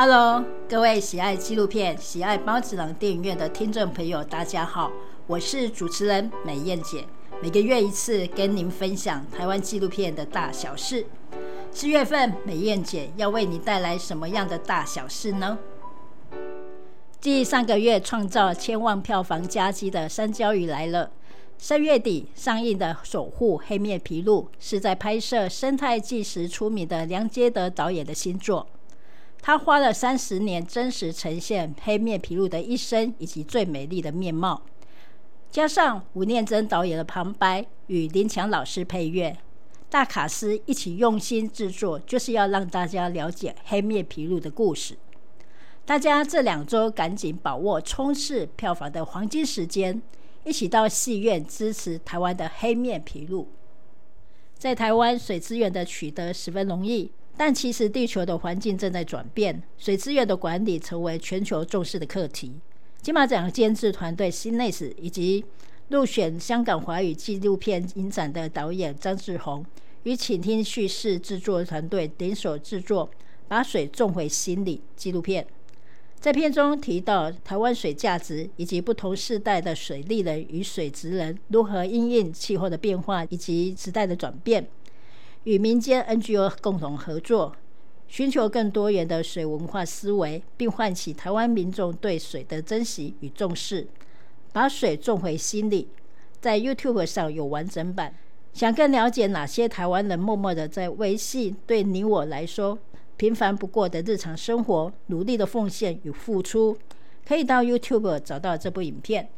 Hello，各位喜爱纪录片、喜爱孢子郎电影院的听众朋友，大家好，我是主持人美燕姐。每个月一次，跟您分享台湾纪录片的大小事。四月份，美燕姐要为你带来什么样的大小事呢？继上个月创造千万票房佳绩的《山椒鱼来了》，三月底上映的《守护黑面琵鹭》是在拍摄生态纪实出名的梁杰德导演的新作。他花了三十年，真实呈现黑面琵鹭的一生以及最美丽的面貌，加上吴念真导演的旁白与林强老师配乐，大卡司一起用心制作，就是要让大家了解黑面琵鹭的故事。大家这两周赶紧把握冲刺票房的黄金时间，一起到戏院支持台湾的黑面琵鹭。在台湾，水资源的取得十分容易。但其实地球的环境正在转变，水资源的管理成为全球重视的课题。金马奖监制团队 CINEST 以及入选香港华语纪录片影展的导演张志宏，与倾听叙事制作团队联手制作《把水种回心里》纪录片。在片中提到台湾水价值以及不同世代的水利人与水职人如何因应气候的变化以及时代的转变。与民间 NGO 共同合作，寻求更多元的水文化思维，并唤起台湾民众对水的珍惜与重视。把水种回心里，在 YouTube 上有完整版。想更了解哪些台湾人默默的在维系对你我来说平凡不过的日常生活，努力的奉献与付出，可以到 YouTube 找到这部影片。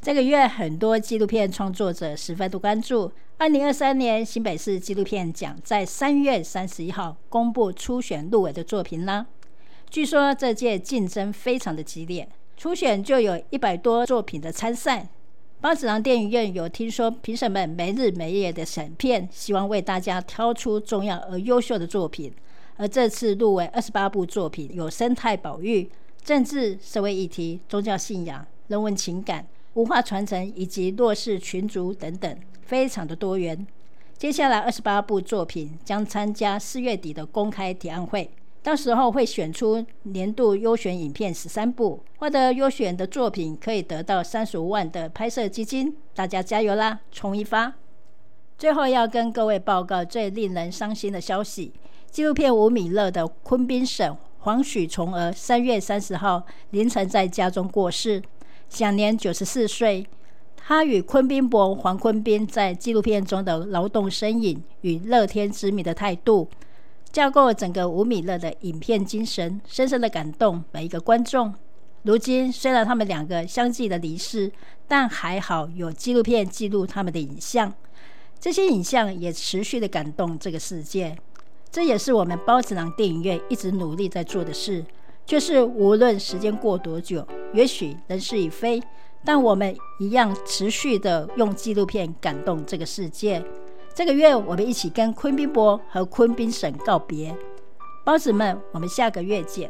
这个月，很多纪录片创作者十分的关注。二零二三年新北市纪录片奖在三月三十一号公布初选入围的作品啦。据说这届竞争非常的激烈，初选就有一百多作品的参赛。八子囊电影院有听说评审们没日没夜的审片，希望为大家挑出重要而优秀的作品。而这次入围二十八部作品，有生态保育、政治、社会议题、宗教信仰、人文情感。文化传承以及弱势群族等等，非常的多元。接下来二十八部作品将参加四月底的公开提案会，到时候会选出年度优选影片十三部，获得优选的作品可以得到三十五万的拍摄基金。大家加油啦，冲一发！最后要跟各位报告最令人伤心的消息：纪录片吴米乐的昆宾省黄许崇儿三月三十号凌晨在家中过世。享年九十四岁，他与昆宾伯黄坤斌在纪录片中的劳动身影与乐天知命的态度，架构整个吴米乐的影片精神，深深的感动每一个观众。如今虽然他们两个相继的离世，但还好有纪录片记录他们的影像，这些影像也持续的感动这个世界。这也是我们孢子郎电影院一直努力在做的事。就是无论时间过多久，也许人事已非，但我们一样持续的用纪录片感动这个世界。这个月，我们一起跟昆宾波和昆宾省告别，包子们，我们下个月见。